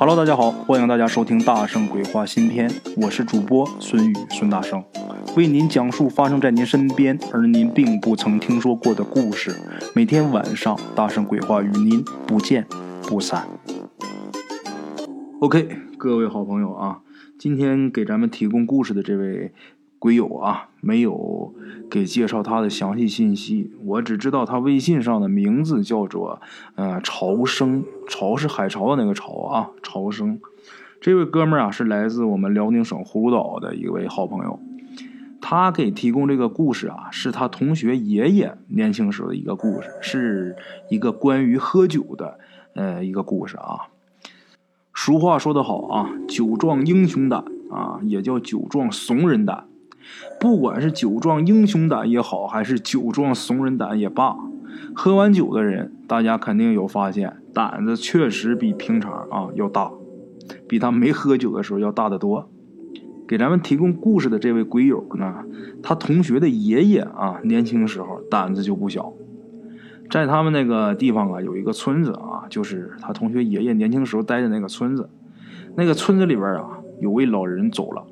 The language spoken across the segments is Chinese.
Hello，大家好，欢迎大家收听《大圣鬼话》新篇，我是主播孙宇，孙大圣，为您讲述发生在您身边而您并不曾听说过的故事。每天晚上，《大圣鬼话》与您不见不散。OK，各位好朋友啊，今天给咱们提供故事的这位。鬼友啊，没有给介绍他的详细信息，我只知道他微信上的名字叫做呃潮生，潮是海潮的那个潮啊，潮生。这位哥们儿啊，是来自我们辽宁省葫芦岛的一位好朋友，他给提供这个故事啊，是他同学爷爷年轻时候的一个故事，是一个关于喝酒的呃一个故事啊。俗话说得好啊，酒壮英雄胆啊，也叫酒壮怂人胆。不管是酒壮英雄胆也好，还是酒壮怂人胆也罢，喝完酒的人，大家肯定有发现，胆子确实比平常啊要大，比他没喝酒的时候要大得多。给咱们提供故事的这位鬼友呢，他同学的爷爷啊，年轻时候胆子就不小，在他们那个地方啊，有一个村子啊，就是他同学爷爷年轻时候待的那个村子，那个村子里边啊，有位老人走了。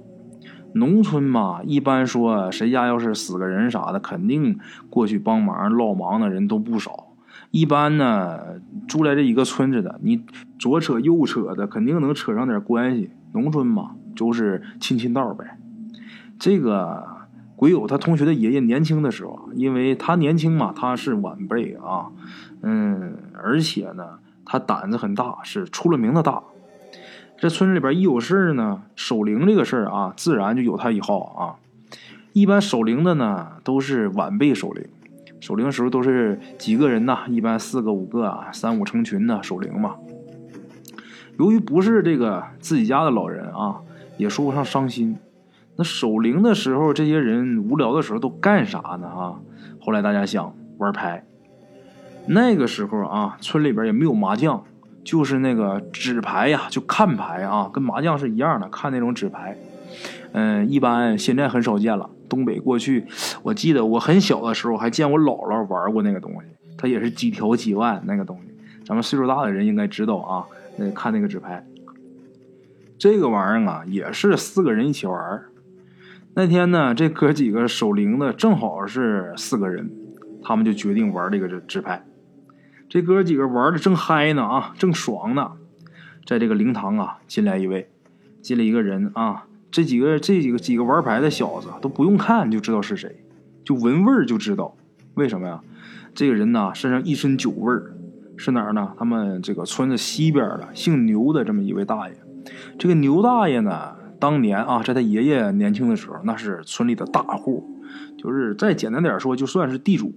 农村嘛，一般说谁家要是死个人啥的，肯定过去帮忙唠忙的人都不少。一般呢，住在这一个村子的，你左扯右扯的，肯定能扯上点关系。农村嘛，就是亲亲道呗。这个鬼友他同学的爷爷年轻的时候，因为他年轻嘛，他是晚辈啊，嗯，而且呢，他胆子很大，是出了名的大。这村子里边一有事儿呢，守灵这个事儿啊，自然就有他一号啊。一般守灵的呢，都是晚辈守灵，守灵时候都是几个人呢，一般四个五个啊，三五成群的守灵嘛。由于不是这个自己家的老人啊，也说不上伤心。那守灵的时候，这些人无聊的时候都干啥呢啊？后来大家想玩牌。那个时候啊，村里边也没有麻将。就是那个纸牌呀，就看牌啊，跟麻将是一样的，看那种纸牌。嗯，一般现在很少见了。东北过去，我记得我很小的时候还见我姥姥玩过那个东西，它也是几条几万那个东西。咱们岁数大的人应该知道啊，那看那个纸牌。这个玩意儿啊，也是四个人一起玩。那天呢，这哥几个守灵的正好是四个人，他们就决定玩这个纸牌。这哥几个玩的正嗨呢啊，正爽呢，在这个灵堂啊，进来一位，进来一个人啊。这几个这几个几个玩牌的小子都不用看就知道是谁，就闻味儿就知道。为什么呀？这个人呢，身上一身酒味儿，是哪儿呢？他们这个村子西边的姓牛的这么一位大爷。这个牛大爷呢，当年啊，在他爷爷年轻的时候，那是村里的大户，就是再简单点说，就算是地主。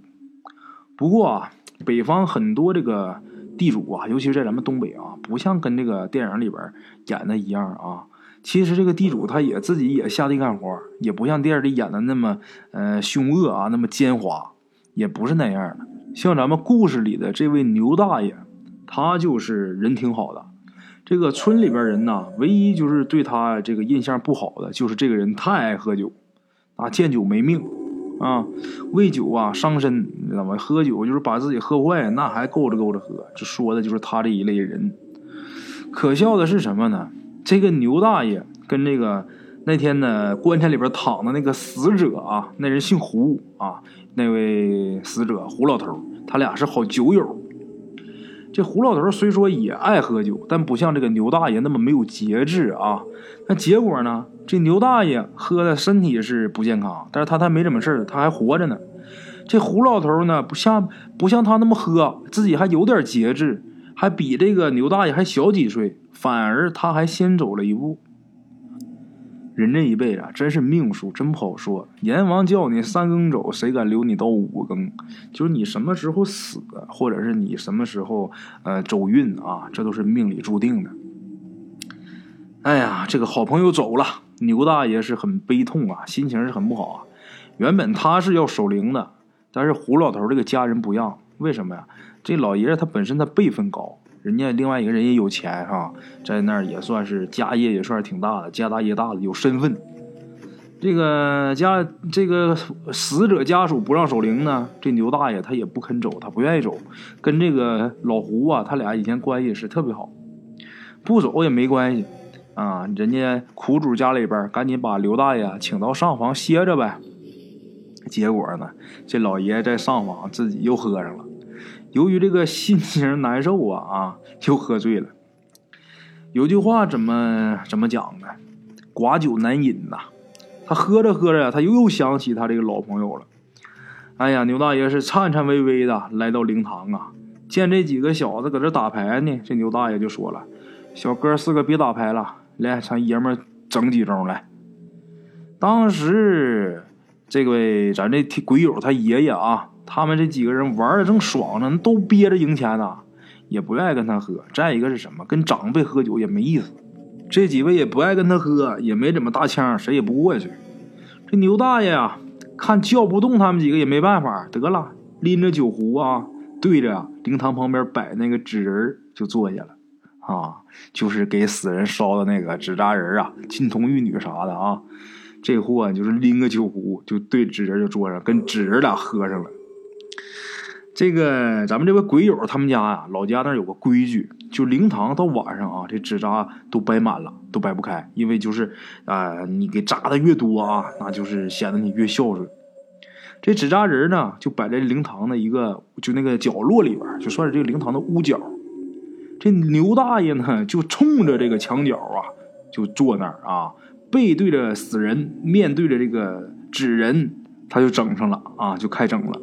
不过啊。北方很多这个地主啊，尤其是在咱们东北啊，不像跟这个电影里边演的一样啊。其实这个地主他也自己也下地干活，也不像电影里演的那么呃凶恶啊，那么奸猾，也不是那样的。像咱们故事里的这位牛大爷，他就是人挺好的。这个村里边人呐，唯一就是对他这个印象不好的，就是这个人太爱喝酒，啊，见酒没命。啊，为酒啊伤身，你知道吗？喝酒就是把自己喝坏，那还够着够着喝。这说的就是他这一类人。可笑的是什么呢？这个牛大爷跟这个那天呢棺材里边躺的那个死者啊，那人姓胡啊，那位死者胡老头，他俩是好酒友。这胡老头虽说也爱喝酒，但不像这个牛大爷那么没有节制啊。那结果呢？这牛大爷喝的身体是不健康，但是他他没怎么事他还活着呢。这胡老头呢，不像不像他那么喝，自己还有点节制，还比这个牛大爷还小几岁，反而他还先走了一步。人这一辈子啊真是命数，真不好说。阎王叫你三更走，谁敢留你到五更？就是你什么时候死，或者是你什么时候呃走运啊，这都是命里注定的。哎呀，这个好朋友走了，牛大爷是很悲痛啊，心情是很不好啊。原本他是要守灵的，但是胡老头这个家人不让，为什么呀？这老爷子他本身他辈分高。人家另外一个人也有钱哈，在那儿也算是家业也算是挺大的，家大业大的有身份。这个家这个死者家属不让守灵呢，这牛大爷他也不肯走，他不愿意走。跟这个老胡啊，他俩以前关系是特别好。不走也没关系啊。人家苦主家里边赶紧把刘大爷请到上房歇着呗。结果呢，这老爷在上房自己又喝上了。由于这个心情难受啊啊，又喝醉了。有句话怎么怎么讲呢？寡酒难饮呐。他喝着喝着呀，他又又想起他这个老朋友了。哎呀，牛大爷是颤颤巍巍的来到灵堂啊，见这几个小子搁这打牌呢，这牛大爷就说了：“小哥四个别打牌了，来，咱爷们整几盅来。”当时这位咱这鬼友他爷爷啊，他们这几个人玩的正爽呢，都憋着赢钱呢，也不愿意跟他喝。再一个是什么？跟长辈喝酒也没意思。这几位也不爱跟他喝，也没怎么搭腔，谁也不过去。这牛大爷啊，看叫不动他们几个也没办法，得了，拎着酒壶啊，对着灵堂旁边摆那个纸人就坐下了。啊，就是给死人烧的那个纸扎人啊，金童玉女啥的啊。这货就是拎个酒壶就对纸人就坐上，跟纸人俩喝上了。这个咱们这位鬼友他们家呀，老家那有个规矩，就灵堂到晚上啊，这纸扎都摆满了，都摆不开，因为就是啊，你给扎的越多啊，那就是显得你越孝顺。这纸扎人呢，就摆在灵堂的一个就那个角落里边，就算是这个灵堂的屋角。这牛大爷呢，就冲着这个墙角啊，就坐那儿啊，背对着死人，面对着这个纸人，他就整上了啊，就开整了。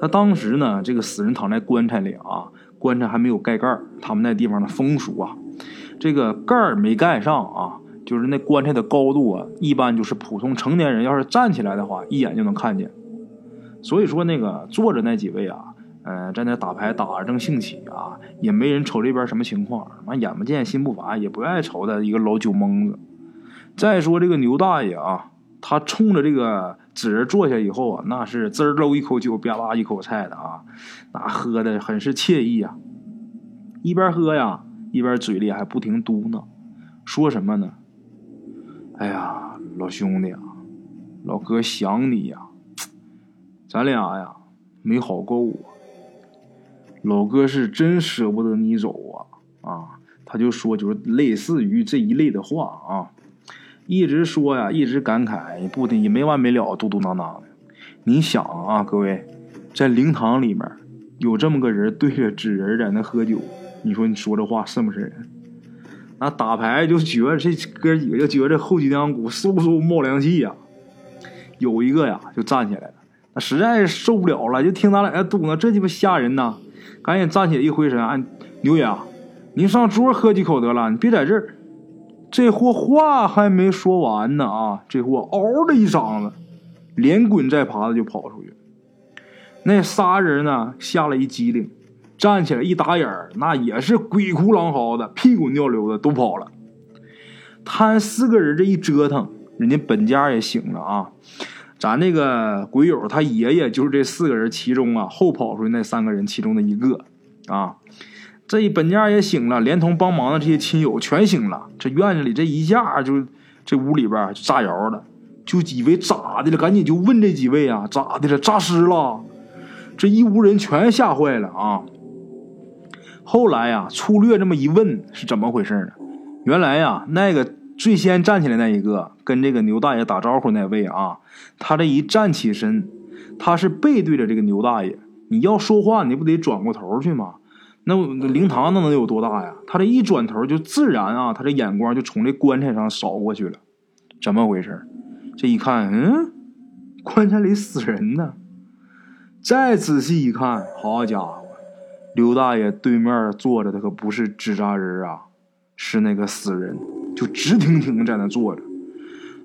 他当时呢，这个死人躺在棺材里啊，棺材还没有盖盖他们那地方的风俗啊，这个盖没盖上啊，就是那棺材的高度啊，一般就是普通成年人要是站起来的话，一眼就能看见。所以说那个坐着那几位啊，嗯，在那打牌打的正兴起啊，也没人瞅这边什么情况，完眼不见心不烦，也不愿意瞅他一个老酒蒙子。再说这个牛大爷啊，他冲着这个。纸人坐下以后啊，那是滋儿搂一口酒，吧啦一口菜的啊，那喝的很是惬意啊。一边喝呀，一边嘴里还不停嘟囔，说什么呢？哎呀，老兄弟啊，老哥想你呀，咱俩呀没好够啊。老哥是真舍不得你走啊啊！他就说就是类似于这一类的话啊。一直说呀，一直感慨，不的也没完没了，嘟嘟囔囔的。你想啊，各位，在灵堂里面有这么个人对着纸人在那喝酒，你说你说这话瘆不瘆人？那打牌就觉着这哥几个就觉着后脊梁骨嗖嗖冒凉气呀。有一个呀就站起来了，那实在受不了了，就听咱俩在嘟囔，这鸡巴吓人呐！赶紧站起来一回身，啊，牛爷，您上桌喝几口得了，你别在这儿。这货话还没说完呢啊！这货嗷的一嗓子，连滚带爬的就跑出去。那仨人呢，吓了一激灵，站起来一打眼，那也是鬼哭狼嚎的，屁滚尿流的都跑了。他四个人这一折腾，人家本家也醒了啊。咱那个鬼友他爷爷就是这四个人其中啊后跑出去那三个人其中的一个啊。这一本家也醒了，连同帮忙的这些亲友全醒了。这院子里这一下就，这屋里边就炸窑了，就以为咋的了，赶紧就问这几位啊，咋的了？诈尸了？这一屋人全吓坏了啊！后来呀，粗略这么一问，是怎么回事呢？原来呀，那个最先站起来那一个，跟这个牛大爷打招呼那位啊，他这一站起身，他是背对着这个牛大爷，你要说话，你不得转过头去吗？那灵堂那能有多大呀？他这一转头就自然啊，他这眼光就从这棺材上扫过去了。怎么回事？这一看，嗯，棺材里死人呢。再仔细一看，好家伙，刘大爷对面坐着的可不是纸扎人啊，是那个死人，就直挺挺的在那坐着。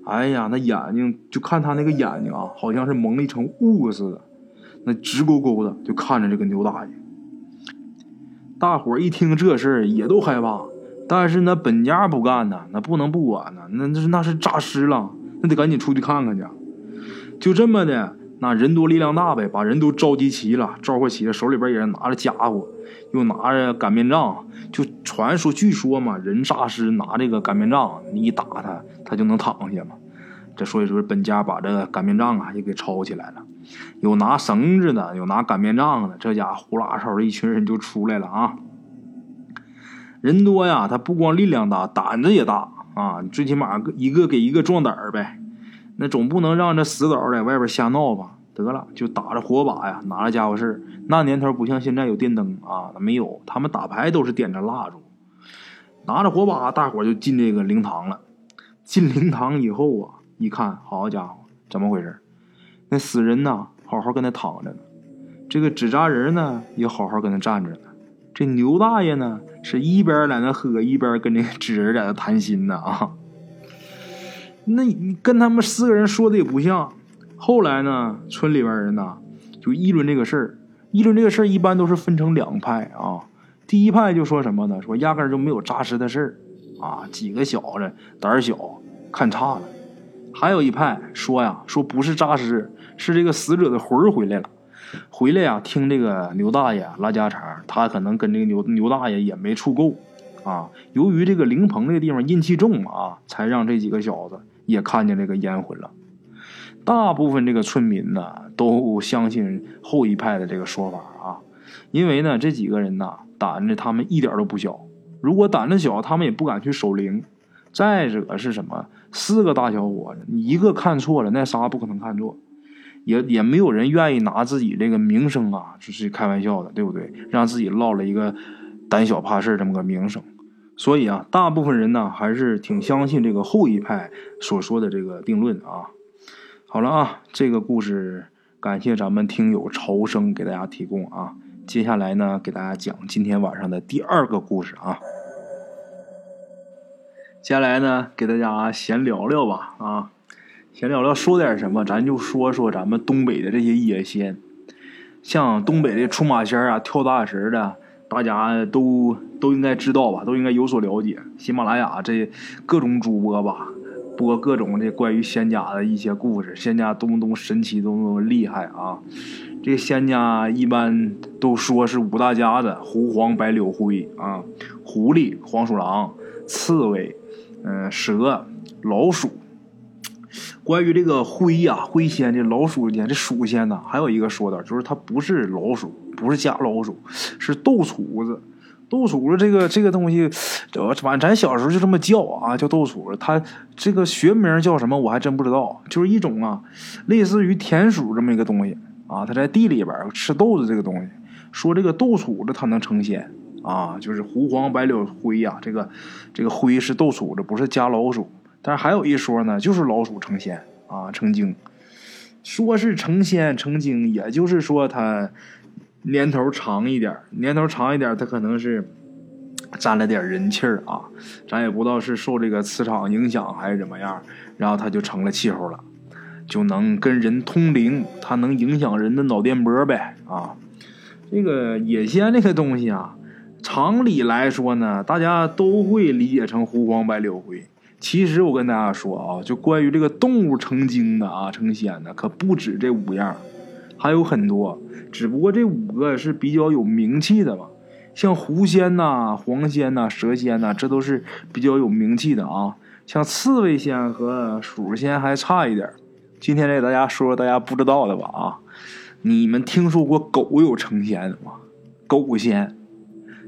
哎呀，那眼睛就看他那个眼睛啊，好像是蒙了一层雾似的，那直勾勾的就看着这个牛大爷。大伙一听这事儿也都害怕，但是那本家不干呢，那不能不管呢，那那是那是诈尸了，那得赶紧出去看看去。就这么的，那人多力量大呗，把人都召集齐了，召唤齐了，手里边也是拿着家伙，又拿着擀面杖，就传说据说嘛，人诈尸拿这个擀面杖，你一打他，他就能躺下嘛。这所以说本家把这擀面杖啊也给抄起来了。有拿绳子的，有拿擀面杖的，这家伙呼啦哨的一群人就出来了啊！人多呀，他不光力量大，胆子也大啊！最起码一个给一个壮胆儿呗。那总不能让这死狗在外边瞎闹吧？得了，就打着火把呀，拿着家伙事那年头不像现在有电灯啊，没有。他们打牌都是点着蜡烛，拿着火把，大伙就进这个灵堂了。进灵堂以后啊，一看，好家伙，怎么回事？那死人呢，好好跟那躺着呢；这个纸扎人呢，也好好跟那站着呢。这牛大爷呢，是一边在那喝，一边跟这个纸人在那谈心呢啊。那你跟他们四个人说的也不像。后来呢，村里边人呢就议论这个事儿，议论这个事儿一般都是分成两派啊。第一派就说什么呢？说压根就没有诈尸的事儿啊，几个小子胆儿小看差了。还有一派说呀，说不是诈尸，是这个死者的魂儿回来了。回来呀，听这个牛大爷拉家常，他可能跟这个牛牛大爷也没处够啊。由于这个灵棚这个地方阴气重啊，才让这几个小子也看见这个烟魂了。大部分这个村民呢，都相信后一派的这个说法啊，因为呢，这几个人呐，胆子他们一点都不小。如果胆子小，他们也不敢去守灵。再者是什么？四个大小伙子，你一个看错了，那仨不可能看错。也也没有人愿意拿自己这个名声啊，就是开玩笑的，对不对？让自己落了一个胆小怕事这么个名声。所以啊，大部分人呢还是挺相信这个后一派所说的这个定论啊。好了啊，这个故事感谢咱们听友朝生给大家提供啊。接下来呢，给大家讲今天晚上的第二个故事啊。接下来呢，给大家闲聊聊吧啊。闲聊聊，说点什么？咱就说说咱们东北的这些野仙，像东北的出马仙啊、跳大神的，大家都都应该知道吧？都应该有所了解。喜马拉雅这各种主播吧，播各种这关于仙家的一些故事，仙家多么多么神奇，多么多么厉害啊！这仙家一般都说是五大家子：狐、黄、白、柳、灰啊，狐狸、黄鼠狼、刺猬、嗯，蛇、老鼠。关于这个灰呀，灰仙这老鼠仙这鼠仙呢，还有一个说道，就是它不是老鼠，不是假老鼠，是豆杵子。豆杵子这个这个东西，反咱小时候就这么叫啊，叫豆杵子。它这个学名叫什么，我还真不知道。就是一种啊，类似于田鼠这么一个东西啊，它在地里边吃豆子这个东西。说这个豆杵子它能成仙啊，就是狐黄白柳灰呀，这个这个灰是豆杵子，不是家老鼠。但是还有一说呢，就是老鼠成仙啊，成精。说是成仙成精，也就是说它年头长一点，年头长一点，它可能是沾了点人气儿啊。咱也不知道是受这个磁场影响还是怎么样，然后它就成了气候了，就能跟人通灵，它能影响人的脑电波呗啊。这个野仙这个东西啊，常理来说呢，大家都会理解成狐黄白柳灰。其实我跟大家说啊，就关于这个动物成精的啊、成仙的，可不止这五样，还有很多。只不过这五个是比较有名气的吧，像狐仙呐、黄仙呐、蛇仙呐，这都是比较有名气的啊。像刺猬仙和鼠仙还差一点。今天给大家说说大家不知道的吧啊，你们听说过狗有成仙的吗？狗仙，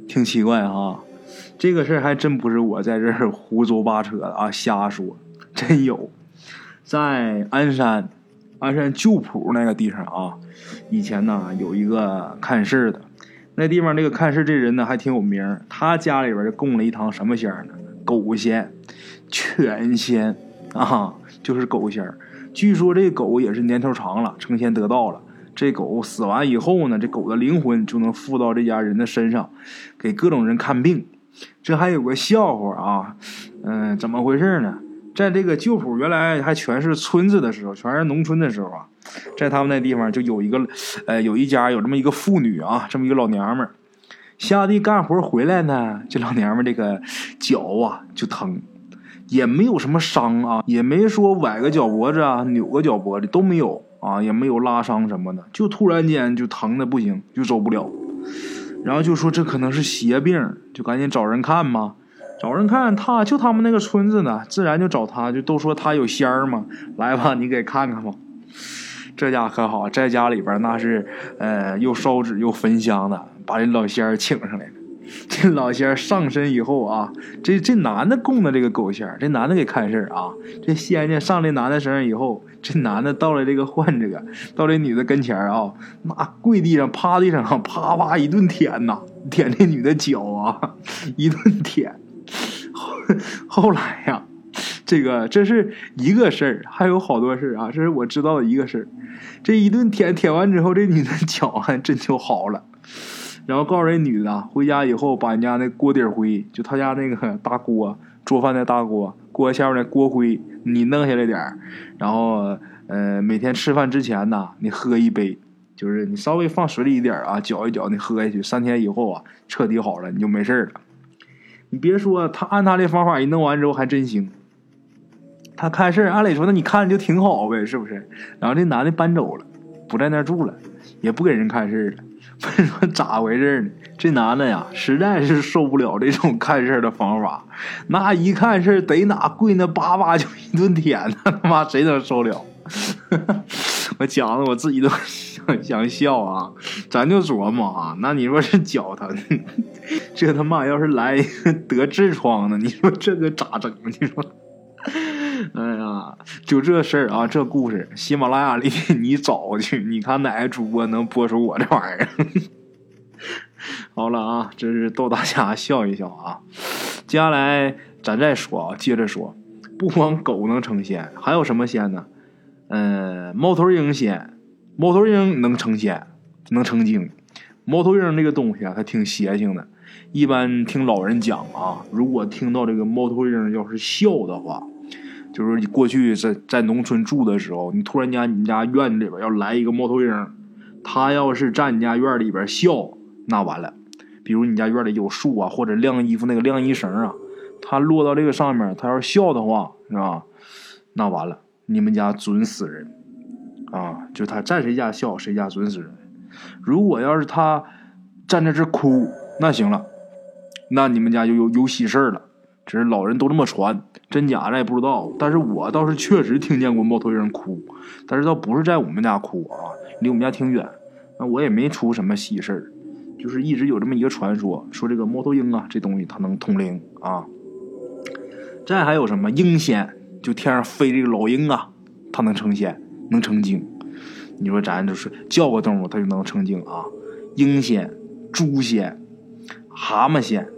挺奇怪啊。这个事儿还真不是我在这儿胡诌八扯的啊，瞎说，真有，在鞍山，鞍山旧浦那个地方啊，以前呢有一个看事的，那地方那个看事这人呢还挺有名，他家里边就供了一堂什么仙呢？狗仙、犬仙啊，就是狗仙。据说这狗也是年头长了，成仙得道了。这狗死完以后呢，这狗的灵魂就能附到这家人的身上，给各种人看病。这还有个笑话啊，嗯，怎么回事呢？在这个旧浦原来还全是村子的时候，全是农村的时候啊，在他们那地方就有一个，呃，有一家有这么一个妇女啊，这么一个老娘们儿，下地干活回来呢，这老娘们这个脚啊就疼，也没有什么伤啊，也没说崴个脚脖子啊，扭个脚脖子都没有啊，也没有拉伤什么的，就突然间就疼的不行，就走不了。然后就说这可能是邪病，就赶紧找人看嘛。找人看，他就他们那个村子呢，自然就找他，就都说他有仙儿嘛。来吧，你给看看吧。这家可好，在家里边那是呃又烧纸又焚香的，把这老仙儿请上来了。这老仙儿上身以后啊，这这男的供的这个狗仙儿，这男的给看事儿啊。这仙家上这男的身上以后，这男的到了这个患者，到这女的跟前儿啊，那跪地上趴地上，啪啪一顿舔呐，舔这女的脚啊，一顿舔。后来呀，这个这是一个事儿，还有好多事儿啊，这是我知道的一个事儿。这一顿舔舔完之后，这女的 脚还真就好了。然后告诉这女的，回家以后把人家那锅底灰，就他家那个大锅做饭的大锅，锅下面的锅灰你弄下来点儿，然后呃每天吃饭之前呢，你喝一杯，就是你稍微放水里一点啊，搅一搅，你喝下去，三天以后啊彻底好了，你就没事了。你别说，他按他这方法一弄完之后还真行。他看事儿，按理说那你看着就挺好呗，是不是？然后这男的搬走了，不在那儿住了，也不给人看事儿了。说咋回事呢？这男的呀，实在是受不了这种看事的方法。那一看事得哪跪那叭叭就一顿舔，他妈谁能受了？我讲的我自己都想 想笑啊！咱就琢磨啊，那你说是脚疼，这他妈要是来得痔疮呢？你说这个咋整？你说？哎呀，就这事儿啊，这故事，喜马拉雅里 你找去，你看哪个主播能播出我这玩意儿？好了啊，这是逗大家笑一笑啊。接下来咱再说啊，接着说，不光狗能成仙，还有什么仙呢？嗯，猫头鹰仙，猫头鹰能成仙，能成精。猫头鹰这个东西啊，它挺邪性的。一般听老人讲啊，如果听到这个猫头鹰要是笑的话。就是过去在在农村住的时候，你突然间你们家院子里边要来一个猫头鹰，它要是站你家院里边笑，那完了。比如你家院里有树啊，或者晾衣服那个晾衣绳啊，它落到这个上面，它要是笑的话，是吧？那完了，你们家准死人啊！就他站谁家笑，谁家准死人。如果要是他站在这哭，那行了，那你们家就有有喜事了。只是老人都这么传，真假咱也不知道。但是我倒是确实听见过猫头鹰哭，但是倒不是在我们家哭啊，离我们家挺远。那我也没出什么喜事，就是一直有这么一个传说，说这个猫头鹰啊，这东西它能通灵啊。再还有什么鹰仙，就天上飞这个老鹰啊，它能成仙，能成精。你说咱就是叫个动物，它就能成精啊？鹰仙、猪仙、蛤蟆仙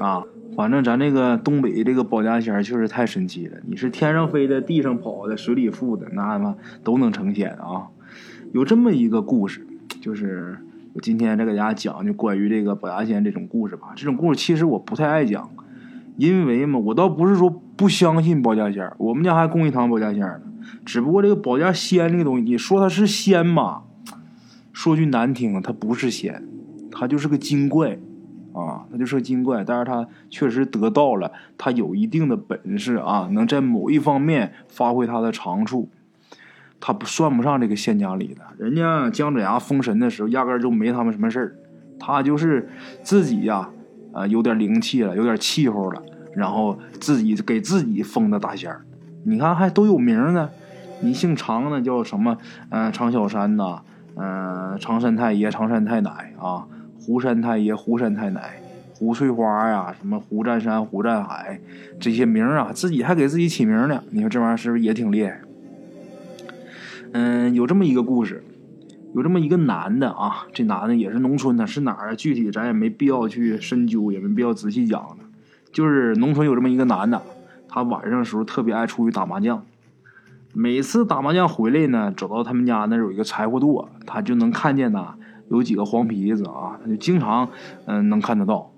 啊。反正咱这个东北这个保家仙确实太神奇了。你是天上飞的、地上跑的、水里浮的，那他妈都能成仙啊！有这么一个故事，就是我今天再给大家讲，就关于这个保家仙这种故事吧。这种故事其实我不太爱讲，因为嘛，我倒不是说不相信保家仙我们家还供一堂保家仙呢。只不过这个保家仙这个东西，你说它是仙吧？说句难听，它不是仙，它就是个精怪。啊，那就是个精怪，但是他确实得到了，他有一定的本事啊，能在某一方面发挥他的长处，他不算不上这个仙家里的。人家姜子牙封神的时候，压根儿就没他们什么事儿，他就是自己呀，啊，有点灵气了，有点气候了，然后自己给自己封的大仙儿。你看还都有名呢，你姓常的叫什么？嗯，常小山呐，嗯，常山太爷、常山太奶啊。胡山太爷、胡山太奶、胡翠花呀，什么胡占山、胡占海，这些名啊，自己还给自己起名呢。你说这玩意儿是不是也挺厉害？嗯，有这么一个故事，有这么一个男的啊，这男的也是农村的，是哪儿？具体咱也没必要去深究，也没必要仔细讲的。就是农村有这么一个男的，他晚上的时候特别爱出去打麻将，每次打麻将回来呢，走到他们家那有一个柴火垛，他就能看见呐。有几个黄皮子啊，他就经常嗯能看得到。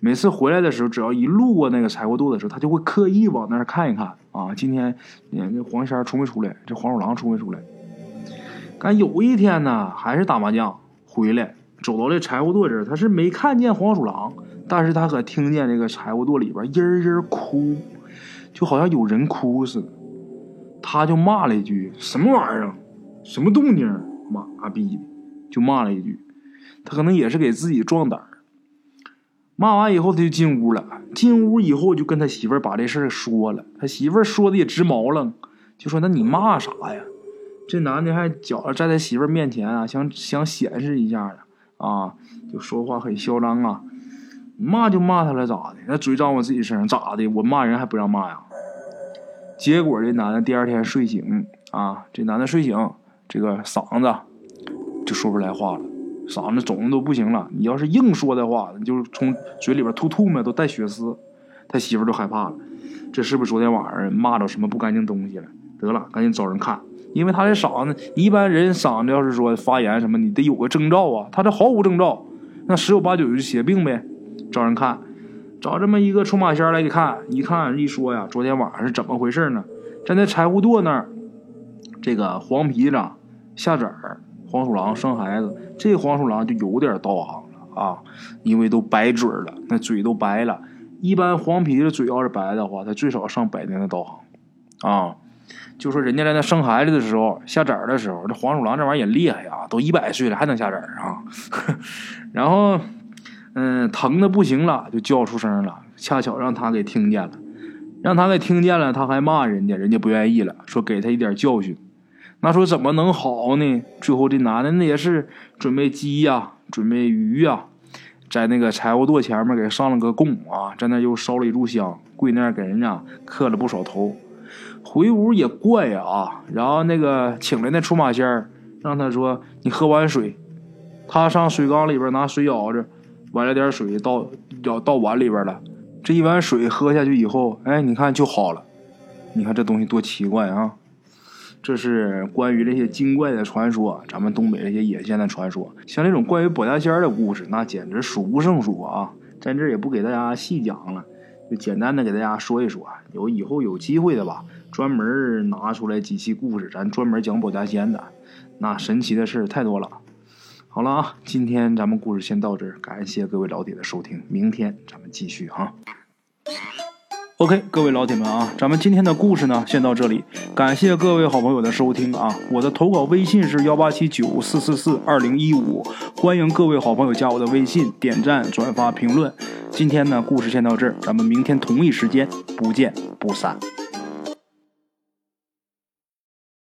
每次回来的时候，只要一路过那个柴火垛的时候，他就会刻意往那儿看一看啊。今天那黄仙出没出来？这黄鼠狼出没出来？但有一天呢，还是打麻将回来，走到这柴火垛这儿，他是没看见黄鼠狼，但是他可听见这个柴火垛里边嘤嘤哭，就好像有人哭似的。他就骂了一句：“什么玩意儿？什么动静？妈逼的！”就骂了一句，他可能也是给自己壮胆儿。骂完以后，他就进屋了。进屋以后，就跟他媳妇儿把这事儿说了。他媳妇儿说的也直毛愣，就说：“那你骂啥呀？”这男的还觉在媳妇儿面前啊，想想显示一下啊，就说话很嚣张啊。骂就骂他了，咋的？那嘴长我自己身上，咋的？我骂人还不让骂呀？结果这男的第二天睡醒啊，这男的睡醒，这个嗓子就说不出来话了，嗓子肿的都不行了。你要是硬说的话，你就从嘴里边吐吐沫都带血丝，他媳妇都害怕了。这是不是昨天晚上骂着什么不干净东西了？得了，赶紧找人看，因为他这嗓子，一般人嗓子要是说发炎什么，你得有个征兆啊，他这毫无征兆，那十有八九就是血病呗。找人看，找这么一个出马仙来一看，一看一说呀，昨天晚上是怎么回事呢？站在柴胡垛那儿，这个黄皮子下崽儿，黄鼠狼生孩子，这黄鼠狼就有点道行了啊，因为都白嘴了，那嘴都白了。一般黄皮子嘴要是白的话，他最少上百年的道行啊。就说人家在那生孩子的时候，下崽儿的时候，这黄鼠狼这玩意儿也厉害呀，都一百岁了还能下崽儿啊。然后。嗯，疼的不行了，就叫出声了。恰巧让他给听见了，让他给听见了，他还骂人家，人家不愿意了，说给他一点教训。那说怎么能好呢？最后这男的那也是准备鸡呀，准备鱼呀，在那个柴火垛前面给上了个供啊，在那又烧了一炷香，跪那儿给人家磕了不少头。回屋也怪啊，然后那个请来那出马仙儿，让他说你喝碗水，他上水缸里边拿水舀着。买了点水，倒要倒碗里边了。这一碗水喝下去以后，哎，你看就好了。你看这东西多奇怪啊！这是关于这些精怪的传说，咱们东北这些野仙的传说。像这种关于保家仙的故事，那简直数不胜数啊！在这也不给大家细讲了，就简单的给大家说一说。有以后有机会的吧，专门拿出来几期故事，咱专门讲保家仙的。那神奇的事太多了。好了啊，今天咱们故事先到这儿，感谢各位老铁的收听，明天咱们继续哈。OK，各位老铁们啊，咱们今天的故事呢先到这里，感谢各位好朋友的收听啊。我的投稿微信是幺八七九四四四二零一五，欢迎各位好朋友加我的微信，点赞、转发、评论。今天呢，故事先到这儿，咱们明天同一时间不见不散。